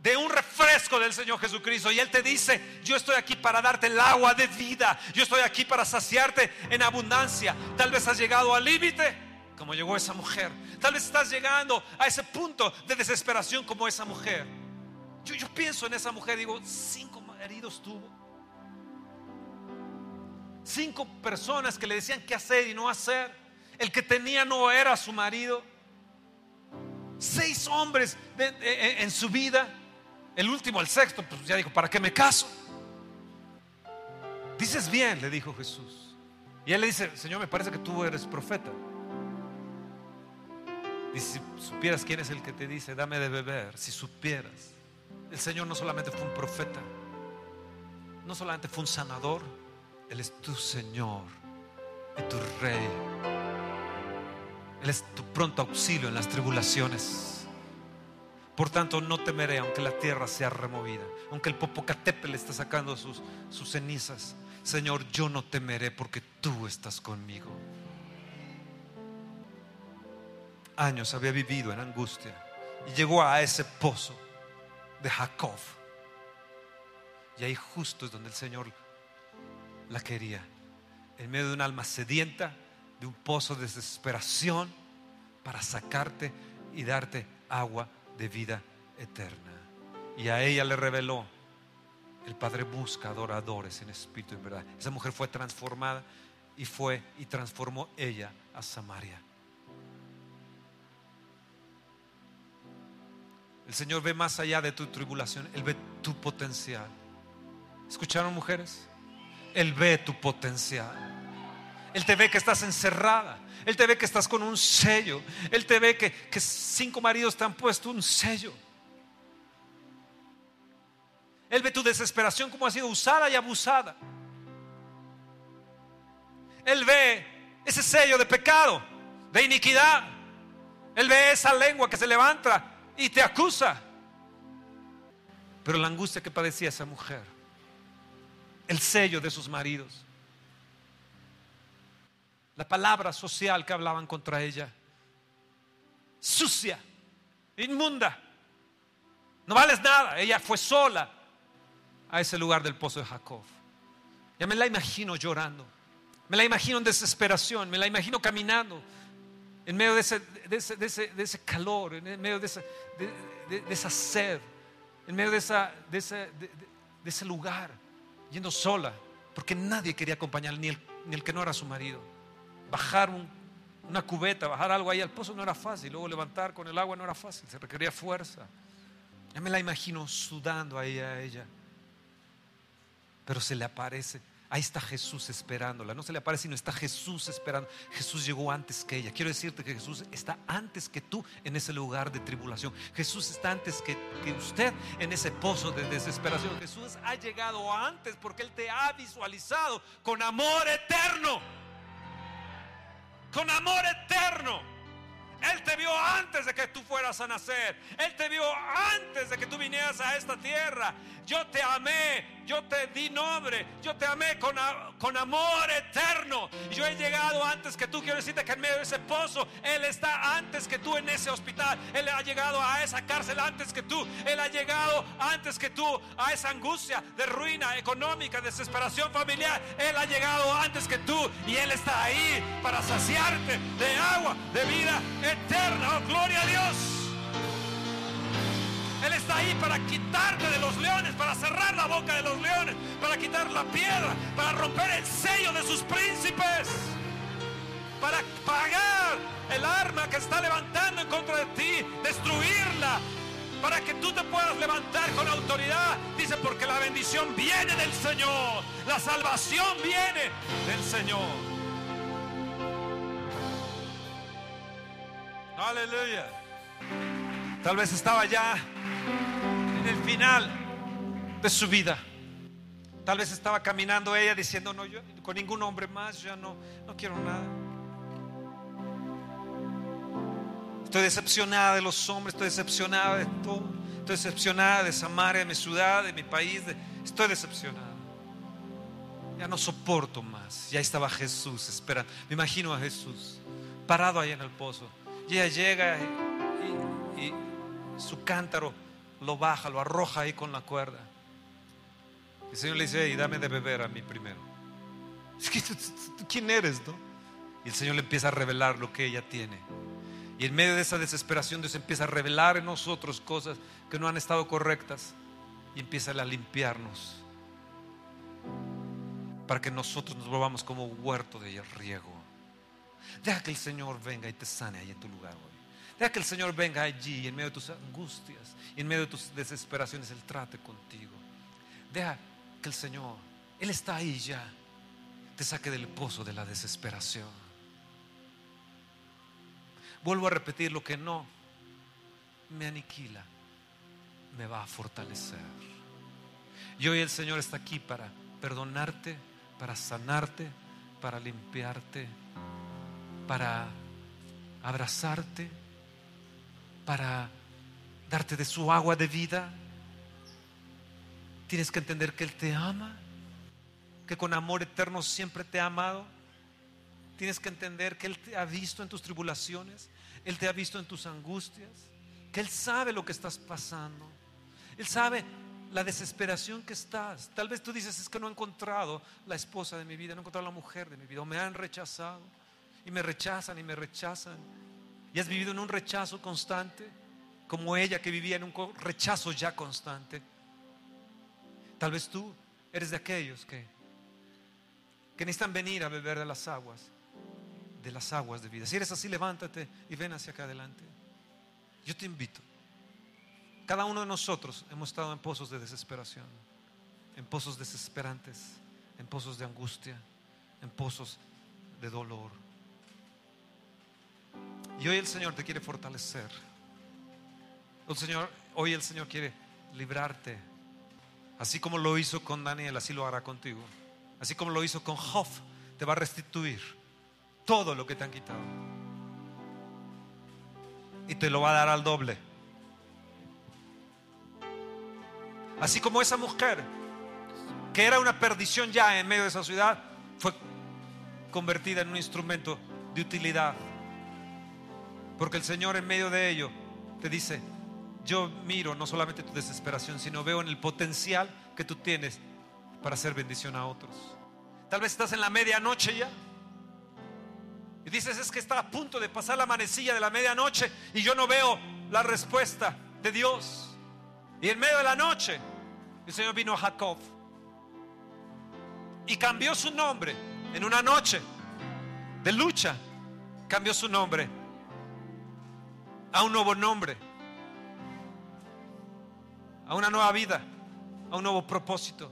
de un refresco del Señor Jesucristo. Y Él te dice, yo estoy aquí para darte el agua de vida. Yo estoy aquí para saciarte en abundancia. Tal vez has llegado al límite, como llegó esa mujer. Tal vez estás llegando a ese punto de desesperación como esa mujer. Yo, yo pienso en esa mujer, digo, cinco maridos tuvo cinco personas que le decían qué hacer y no hacer. El que tenía no era su marido. Seis hombres en su vida. El último, el sexto, pues ya dijo, ¿para qué me caso? Dices bien, le dijo Jesús. Y él le dice, Señor, me parece que tú eres profeta. Dice, si supieras quién es el que te dice, dame de beber, si supieras. El Señor no solamente fue un profeta, no solamente fue un sanador, Él es tu Señor y tu Rey. Él es tu pronto auxilio en las tribulaciones. Por tanto, no temeré aunque la tierra sea removida, aunque el Popocatépetl esté sacando sus, sus cenizas. Señor, yo no temeré porque tú estás conmigo. Años había vivido en angustia y llegó a ese pozo de Jacob. Y ahí justo es donde el Señor la quería. En medio de un alma sedienta, de un pozo de desesperación, para sacarte y darte agua de vida eterna. Y a ella le reveló, el Padre busca adoradores en espíritu y en verdad. Esa mujer fue transformada y fue y transformó ella a Samaria. El Señor ve más allá de tu tribulación, Él ve tu potencial. ¿Escucharon mujeres? Él ve tu potencial. Él te ve que estás encerrada. Él te ve que estás con un sello. Él te ve que, que cinco maridos te han puesto un sello. Él ve tu desesperación como ha sido usada y abusada. Él ve ese sello de pecado, de iniquidad. Él ve esa lengua que se levanta y te acusa. Pero la angustia que padecía esa mujer, el sello de sus maridos, la palabra social que hablaban contra ella, sucia, inmunda, no vales nada, ella fue sola a ese lugar del pozo de Jacob. Ya me la imagino llorando, me la imagino en desesperación, me la imagino caminando en medio de ese, de ese, calor, en medio de, esa sed, en medio de, esa, de, ese lugar, yendo sola, porque nadie quería acompañarla, ni el, ni el que no era su marido. Bajar una cubeta, bajar algo ahí al pozo no era fácil, luego levantar con el agua no era fácil, se requería fuerza. Ya me la imagino sudando ahí a ella, pero se le aparece Ahí está Jesús esperándola. No se le aparece, sino está Jesús esperando. Jesús llegó antes que ella. Quiero decirte que Jesús está antes que tú en ese lugar de tribulación. Jesús está antes que, usted en ese pozo de desesperación. Jesús ha llegado antes porque Él te ha visualizado con amor eterno. Con amor eterno. Él te vio antes de que tú fueras a nacer. Él te vio antes de que tú vinieras a esta tierra. Yo te amé, yo te di nombre, yo te amé con, con amor eterno. Yo he llegado antes que tú. Quiero decirte que en medio de ese pozo, Él está antes que tú en ese hospital. Él ha llegado a esa cárcel antes que tú. Él ha llegado antes que tú a esa angustia de ruina económica, desesperación familiar. Él ha llegado antes que tú y Él está ahí para saciarte de agua, de vida eterna. Oh, gloria a Dios. Él está ahí para quitarte de los leones, para cerrar la boca de los leones, para quitar la piedra, para romper el sello de sus príncipes, para pagar el arma que está levantando en contra de ti, destruirla, para que tú te puedas levantar con autoridad. Dice, porque la bendición viene del Señor, la salvación viene del Señor. Aleluya. Tal vez estaba ya en el final de su vida. Tal vez estaba caminando ella diciendo, no, yo con ningún hombre más, ya no, no quiero nada. Estoy decepcionada de los hombres, estoy decepcionada de todo. Estoy decepcionada de Samaria, de mi ciudad, de mi país. estoy decepcionada. Ya no soporto más. Ya estaba Jesús esperando. Me imagino a Jesús parado ahí en el pozo. Y ella llega y su cántaro lo baja, lo arroja ahí con la cuerda. El Señor le dice, y dame de beber a mí primero. ¿Quién eres, no? Y el Señor le empieza a revelar lo que ella tiene. Y en medio de esa desesperación Dios empieza a revelar en nosotros cosas que no han estado correctas y empieza a limpiarnos para que nosotros nos volvamos como huerto de riego. Deja que el Señor venga y te sane ahí en tu lugar. Deja que el Señor venga allí en medio de tus angustias, en medio de tus desesperaciones, Él trate contigo. Deja que el Señor Él está ahí ya. Te saque del pozo de la desesperación. Vuelvo a repetir lo que no me aniquila, me va a fortalecer. Y hoy el Señor está aquí para perdonarte, para sanarte, para limpiarte, para abrazarte, para darte de su agua de vida. Tienes que entender que Él te ama, que con amor eterno siempre te ha amado. Tienes que entender que Él te ha visto en tus tribulaciones, Él te ha visto en tus angustias, que Él sabe lo que estás pasando. Él sabe la desesperación que estás. Tal vez tú dices, es que no he encontrado la esposa de mi vida, no he encontrado la mujer de mi vida, o me han rechazado, y me rechazan y me rechazan. Y has vivido en un rechazo constante, como ella que vivía en un rechazo ya constante. Tal vez tú eres de aquellos que, que necesitan venir a beber de las aguas, de las aguas de vida. Si eres así, levántate y ven hacia acá adelante. Yo te invito. Cada uno de nosotros hemos estado en pozos de desesperación, en pozos desesperantes, en pozos de angustia, en pozos de dolor. Y hoy el Señor te quiere fortalecer. El Señor, hoy el Señor quiere librarte. Así como lo hizo con Daniel, así lo hará contigo. Así como lo hizo con Job, te va a restituir todo lo que te han quitado. Y te lo va a dar al doble. Así como esa mujer, que era una perdición ya en medio de esa ciudad, fue convertida en un instrumento de utilidad. Porque el Señor en medio de ello te dice, yo miro no solamente tu desesperación, sino veo en el potencial que tú tienes para hacer bendición a otros. Tal vez estás en la medianoche ya. Y dices, es que está a punto de pasar la manecilla de la medianoche y yo no veo la respuesta de Dios. Y en medio de la noche el Señor vino a Jacob y cambió su nombre en una noche de lucha. Cambió su nombre a un nuevo nombre, a una nueva vida, a un nuevo propósito.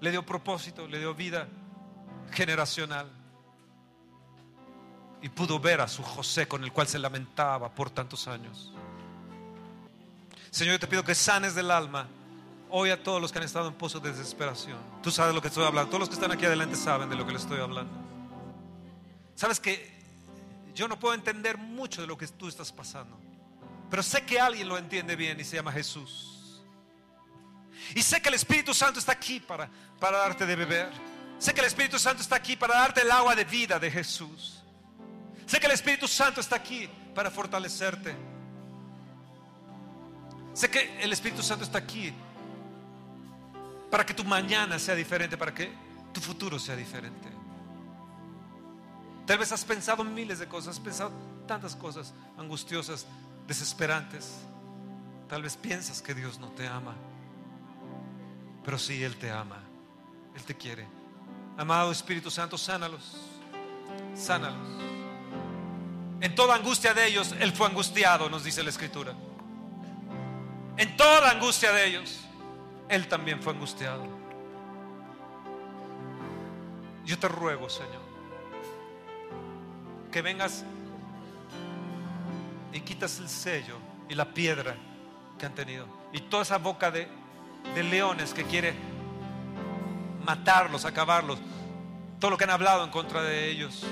Le dio propósito, le dio vida generacional. Y pudo ver a su José con el cual se lamentaba por tantos años. Señor, yo te pido que sanes del alma hoy a todos los que han estado en pozos de desesperación. Tú sabes de lo que estoy hablando. Todos los que están aquí adelante saben de lo que les estoy hablando. Sabes que yo no puedo entender mucho de lo que tú estás pasando. Pero sé que alguien lo entiende bien y se llama Jesús. Y sé que el Espíritu Santo está aquí para, para darte de beber. Sé que el Espíritu Santo está aquí para darte el agua de vida de Jesús. Sé que el Espíritu Santo está aquí para fortalecerte. Sé que el Espíritu Santo está aquí para que tu mañana sea diferente, para que tu futuro sea diferente. Tal vez has pensado miles de cosas, has pensado tantas cosas angustiosas, desesperantes. Tal vez piensas que Dios no te ama, pero sí Él te ama, Él te quiere. Amado Espíritu Santo, sánalos, sánalos. En toda angustia de ellos, Él fue angustiado, nos dice la Escritura. En toda angustia de ellos. Él también fue angustiado. Yo te ruego, Señor, que vengas y quitas el sello y la piedra que han tenido. Y toda esa boca de, leones que quiere matarlos, acabarlos. Todo lo que han hablado en contra de ellos.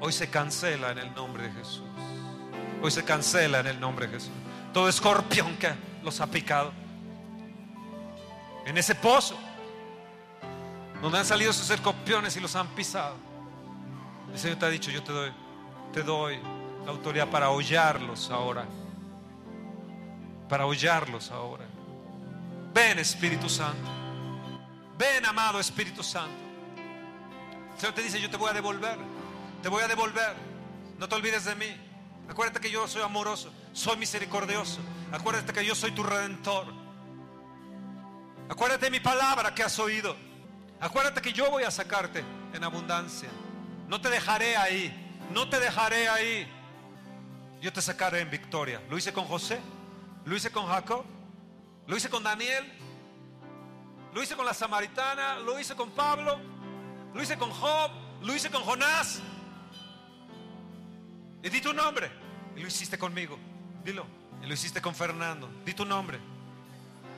Hoy se cancela en el nombre de Jesús. Hoy se cancela en el nombre de Jesús. Todo escorpión que los ha picado en ese pozo donde han salido esos escorpiones y los han pisado. El Señor te ha dicho, yo te doy, te doy la autoridad para hollarlos ahora. Para hollarlos ahora. Ven Espíritu Santo. Ven amado Espíritu Santo. El Señor te dice, yo te voy a devolver. Te voy a devolver. No te olvides de mí. Acuérdate que yo soy amoroso, soy misericordioso. Acuérdate que yo soy tu redentor. Acuérdate de mi palabra que has oído. Acuérdate que yo voy a sacarte en abundancia. No te dejaré ahí. No te dejaré ahí. Yo te sacaré en victoria. Lo hice con José. Lo hice con Jacob. Lo hice con Daniel. lo hice con la samaritana, lo hice con Pablo, lo hice con Job, lo hice con Jonás. Y di tu nombre. Y lo hiciste conmigo. Dilo. Y lo hiciste con Fernando. Di tu nombre.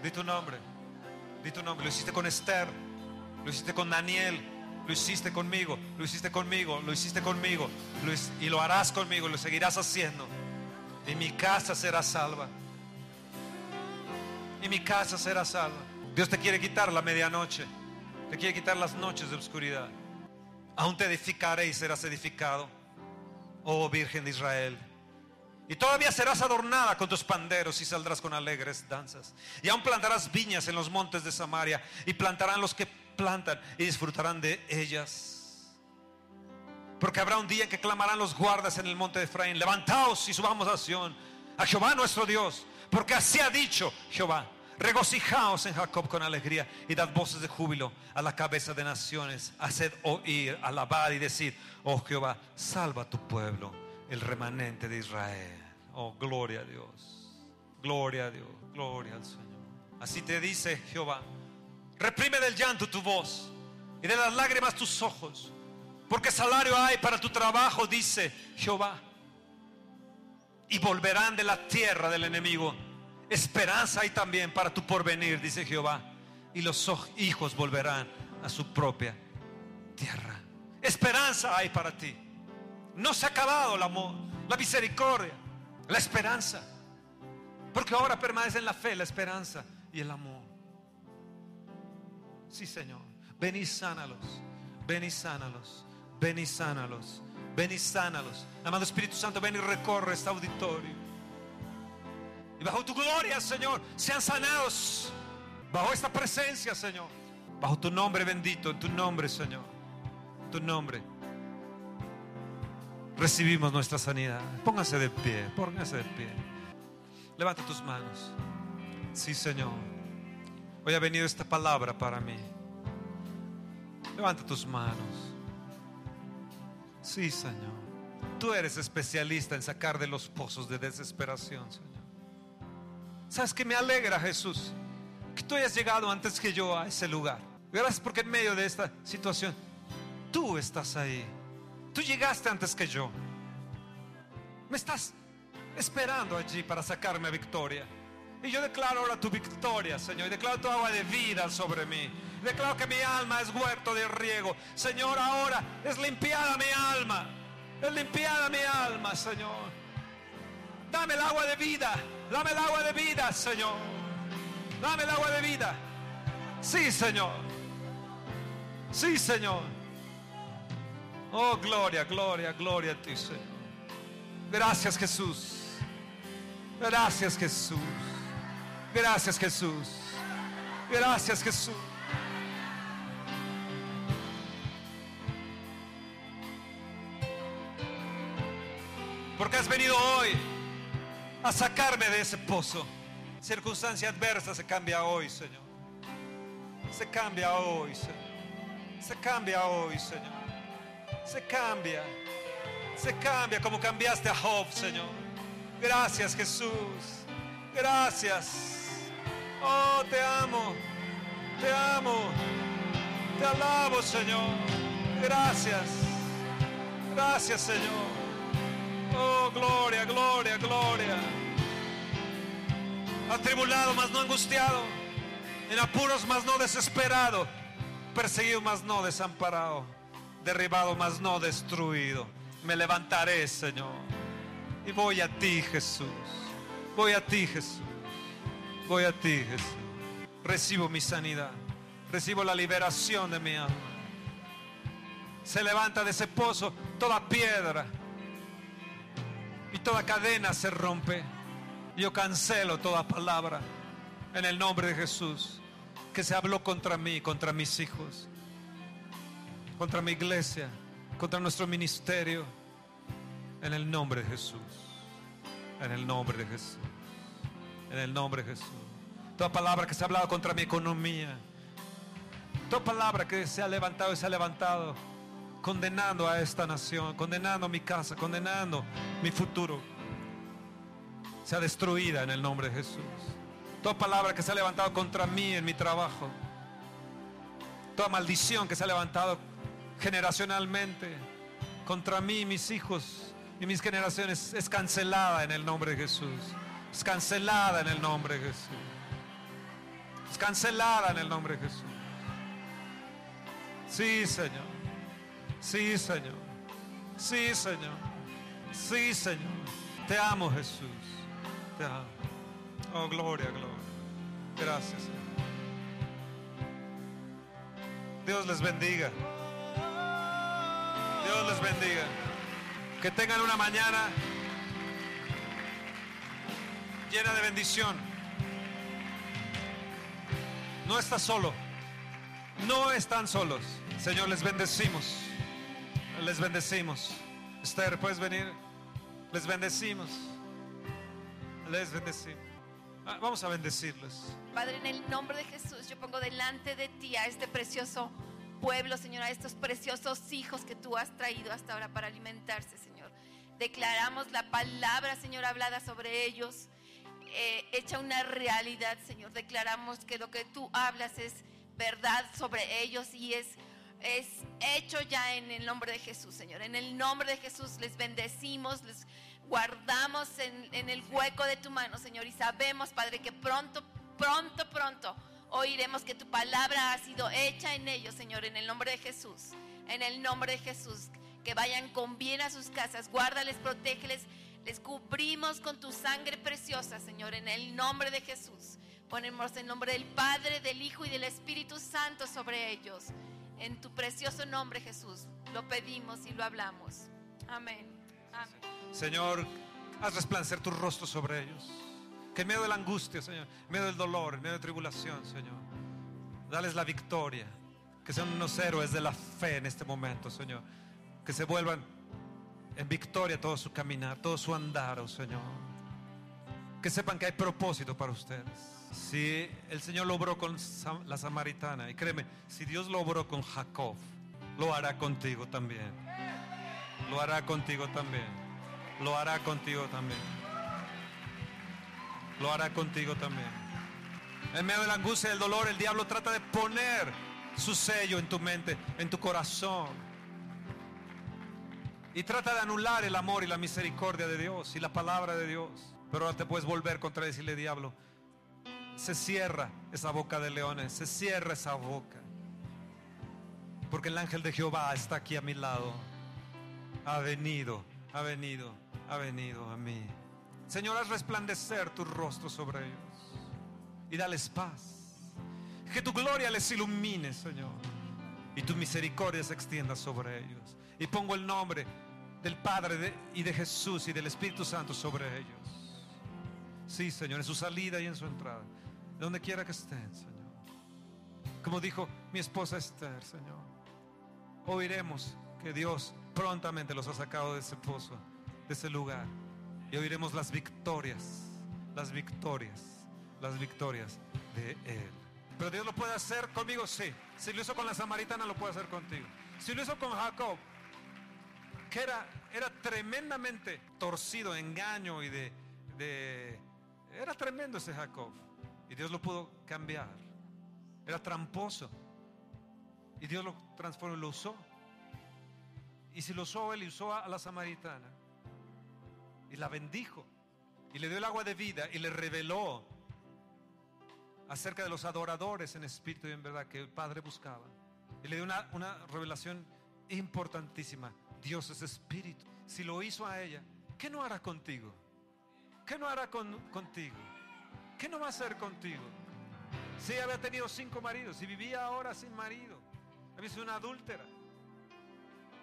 Di tu nombre. Di tu nombre. Lo hiciste con Esther. Lo hiciste con Daniel. Lo hiciste conmigo. Lo hiciste conmigo. Lo hiciste conmigo. y lo harás conmigo. Lo seguirás haciendo. Y mi casa será salva. Y mi casa será salva. Dios te quiere quitar la medianoche. Te quiere quitar las noches de oscuridad. Aún te edificaré y serás edificado. Oh Virgen de Israel. Y todavía serás adornada con tus panderos y saldrás con alegres danzas. Y aún plantarás viñas en los montes de Samaria y plantarán los que plantan y disfrutarán de ellas. Porque habrá un día en que clamarán los guardas en el monte de Efraín, levantaos y subamos a Sion, a Jehová nuestro Dios, porque así ha dicho Jehová. Regocijaos en Jacob con alegría y dad voces de júbilo a la cabeza de naciones. Haced oír, alabar y decir, oh Jehová, salva a tu pueblo, el remanente de Israel. Oh, gloria a Dios, gloria a Dios, gloria al Señor. Así te dice Jehová, reprime del llanto tu voz y de las lágrimas tus ojos, porque salario hay para tu trabajo, dice Jehová. Y volverán de la tierra del enemigo Esperanza hay también para tu porvenir, dice Jehová. Y los hijos volverán a su propia tierra. Esperanza hay para ti. No se ha acabado el amor, la misericordia, la esperanza. Porque ahora permanece en la fe, la esperanza y el amor. Sí, Señor. Ven y sánalos. Ven y sánalos. Ven y sánalos. Ven y sánalos. Amado Espíritu Santo, ven y recorre este auditorio. Y bajo tu gloria, Señor, sean sanados. Bajo esta presencia, Señor. Bajo tu nombre bendito, en tu nombre, Señor. tu nombre. Recibimos nuestra sanidad. Póngase de pie, póngase de pie. Levanta tus manos. Sí, Señor. Hoy ha venido esta palabra para mí. Levanta tus manos. Sí, Señor. Tú eres especialista en sacar de los pozos de desesperación, Señor. ¿Sabes que me alegra, Jesús? Que tú hayas llegado antes que yo a ese lugar. Gracias porque en medio de esta situación, tú estás ahí. Tú llegaste antes que yo. Me estás esperando allí para sacarme victoria. Y yo declaro ahora tu victoria, Señor. Y declaro tu agua de vida sobre mí. Declaro que mi alma es huerto de riego. Señor, ahora es limpiada mi alma. Es limpiada mi alma, Señor. Dame el agua de vida. Dame el agua de vida, Señor. Dame el agua de vida. Sí, Señor. Sí, Señor. Oh, gloria, gloria, gloria a ti, Señor. Gracias, Jesús. Gracias, Jesús. Gracias, Jesús. Gracias, Jesús. Porque has venido hoy a sacarme de ese pozo. Circunstancia adversa se cambia hoy, Señor. Se cambia hoy, Señor. Se cambia hoy, Señor. Se cambia. Se cambia como cambiaste a Job, Señor. Gracias, Jesús. Gracias. Oh, te amo. Te amo. Te alabo, Señor. Gracias. Gracias, Señor. Oh, gloria, gloria, gloria. Atribulado, mas no angustiado. En apuros, mas no desesperado. Perseguido, mas no desamparado. Derribado, mas no destruido. Me levantaré, Señor. Y voy a ti, Jesús. Voy a ti, Jesús. Voy a ti, Jesús. Recibo mi sanidad. Recibo la liberación de mi alma. Se levanta de ese pozo toda piedra y toda cadena se rompe. Yo cancelo toda palabra en el nombre de Jesús que se habló contra mí, contra mis hijos, contra mi iglesia, contra nuestro ministerio, en el nombre de Jesús, en el nombre de Jesús, en el nombre de Jesús. Toda palabra que se ha hablado contra mi economía, toda palabra que se ha levantado y se ha levantado condenando a esta nación, condenando mi casa, condenando mi futuro, sea destruida en el nombre de Jesús. Toda palabra que se ha levantado contra mí en mi trabajo, Toda maldición que se ha levantado generacionalmente contra mí, mis hijos y mis generaciones es cancelada en el nombre de Jesús. Es cancelada en el nombre de Jesús. Es cancelada en el nombre de Jesús. Sí, Señor. Sí, Señor. Sí, Señor. Sí, Señor. Te amo, Jesús. Te amo. Oh, gloria, gloria. Gracias, Señor. Dios les bendiga. Dios les bendiga. Que tengan una mañana llena de bendición. No estás solo. No están solos. Señor, les bendecimos. Les bendecimos. Esther, ¿puedes venir? Les bendecimos. Les bendecimos. Ah, vamos a bendecirles. Padre, en el nombre de Jesús, yo pongo delante de ti a este precioso pueblo, Señor, a estos preciosos hijos que tú has traído hasta ahora para alimentarse, Señor. Declaramos la palabra, Señor, hablada sobre ellos, eh, hecha una realidad, Señor. Declaramos que lo que tú hablas es verdad sobre ellos y es, es hecho ya en el nombre de Jesús, Señor. En el nombre de Jesús les bendecimos, les guardamos en, en el hueco de tu mano, Señor. Y sabemos, Padre, que pronto, pronto, pronto oiremos que tu palabra ha sido hecha en ellos, Señor, en el nombre de Jesús. En el nombre de Jesús. Que vayan con bien a sus casas. Guárdales, protégeles. Les cubrimos con tu sangre preciosa, Señor, en el nombre de Jesús. Ponemos el nombre del Padre, del Hijo y del Espíritu Santo sobre ellos. En tu precioso nombre, Jesús, lo pedimos y lo hablamos. Amén. Señor, haz resplandecer tu rostro sobre ellos. Que en medio de la angustia, Señor, en medio del dolor, en medio de tribulación, Señor, dales la victoria. Que sean unos héroes de la fe en este momento, Señor. Que se vuelvan en victoria todo su caminar, todo su andar, oh Señor. Que sepan que hay propósito para ustedes. Si el Señor lo obró con la samaritana, y créeme, si Dios lo obró con Jacob, lo hará contigo también. Lo hará contigo también. Lo hará contigo también. Lo hará contigo también. En medio de la angustia y del dolor, el diablo trata de poner su sello en tu mente, en tu corazón. Y trata de anular el amor y la misericordia de Dios y la palabra de Dios. Pero ahora te puedes volver contra decirle, diablo, se cierra esa boca de leones, se cierra esa boca. Porque el ángel de Jehová está aquí a mi lado. Ha venido, ha venido, ha venido a mí. Señor, haz resplandecer tu rostro sobre ellos y dales paz. Que tu gloria les ilumine, Señor, y tu misericordia se extienda sobre ellos. Y pongo el nombre del Padre y de Jesús y del Espíritu Santo sobre ellos. Sí, Señor, en su salida y en su entrada, donde quiera que estén, Señor. Como dijo mi esposa Esther, Señor, oiremos que Dios prontamente los ha sacado de ese pozo, de ese lugar. Y oiremos las victorias, las victorias, las victorias de Él. Pero Dios lo puede hacer conmigo, sí. Si lo hizo con la samaritana, lo puede hacer contigo. Si lo hizo con Jacob, que era, era tremendamente torcido, engaño y de, de- Era tremendo ese Jacob. Y Dios lo pudo cambiar. Era tramposo. Y Dios lo transformó y lo usó. Y si lo usó él usó a la samaritana. Y la bendijo. Y le dio el agua de vida y le reveló acerca de los adoradores en espíritu y en verdad que el Padre buscaba. Y le dio una, una revelación importantísima. Dios es espíritu. Si lo hizo a ella, ¿qué no hará contigo? ¿Qué no hará con- contigo? ¿Qué no va a hacer contigo? Si ella había tenido cinco maridos y vivía ahora sin marido, había sido una adúltera,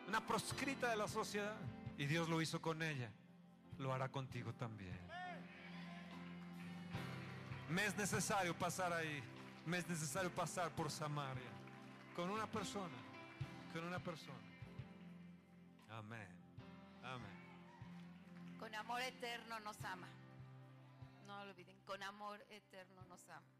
una proscrita de la sociedad, y Dios lo hizo con ella, lo hará contigo también. Me es necesario pasar ahí, me es necesario pasar por Samaria, con una persona, con una persona. Amén, amén. Con amor eterno nos ama. No lo olviden, con amor eterno nos ama.